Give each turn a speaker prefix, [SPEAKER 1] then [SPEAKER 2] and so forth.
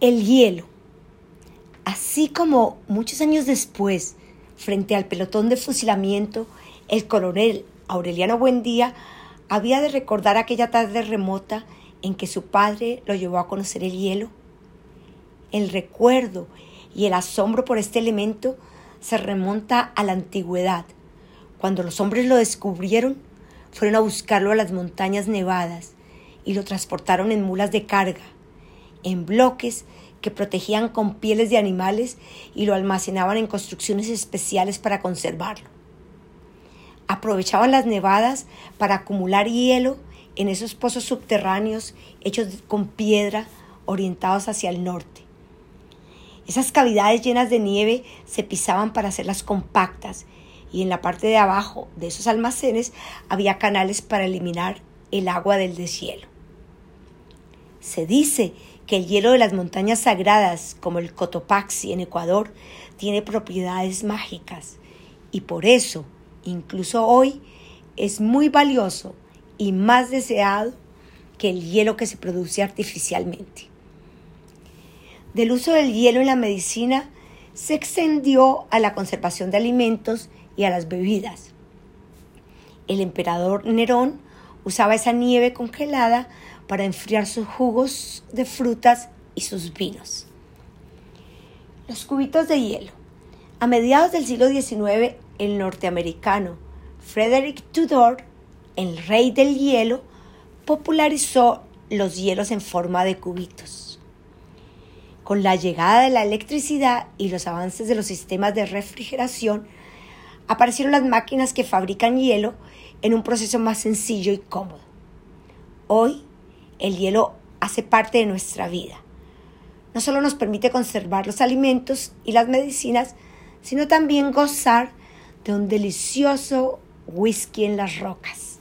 [SPEAKER 1] El hielo. Así como muchos años después, frente al pelotón de fusilamiento, el coronel Aureliano Buendía había de recordar aquella tarde remota en que su padre lo llevó a conocer el hielo. El recuerdo y el asombro por este elemento se remonta a la antigüedad. Cuando los hombres lo descubrieron, fueron a buscarlo a las montañas nevadas y lo transportaron en mulas de carga en bloques que protegían con pieles de animales y lo almacenaban en construcciones especiales para conservarlo. Aprovechaban las nevadas para acumular hielo en esos pozos subterráneos hechos con piedra orientados hacia el norte. Esas cavidades llenas de nieve se pisaban para hacerlas compactas y en la parte de abajo de esos almacenes había canales para eliminar el agua del deshielo. Se dice que el hielo de las montañas sagradas, como el Cotopaxi en Ecuador, tiene propiedades mágicas y por eso, incluso hoy, es muy valioso y más deseado que el hielo que se produce artificialmente. Del uso del hielo en la medicina se extendió a la conservación de alimentos y a las bebidas. El emperador Nerón usaba esa nieve congelada para enfriar sus jugos de frutas y sus vinos. Los cubitos de hielo. A mediados del siglo XIX, el norteamericano Frederick Tudor, el rey del hielo, popularizó los hielos en forma de cubitos. Con la llegada de la electricidad y los avances de los sistemas de refrigeración, aparecieron las máquinas que fabrican hielo en un proceso más sencillo y cómodo. Hoy, el hielo hace parte de nuestra vida. No solo nos permite conservar los alimentos y las medicinas, sino también gozar de un delicioso whisky en las rocas.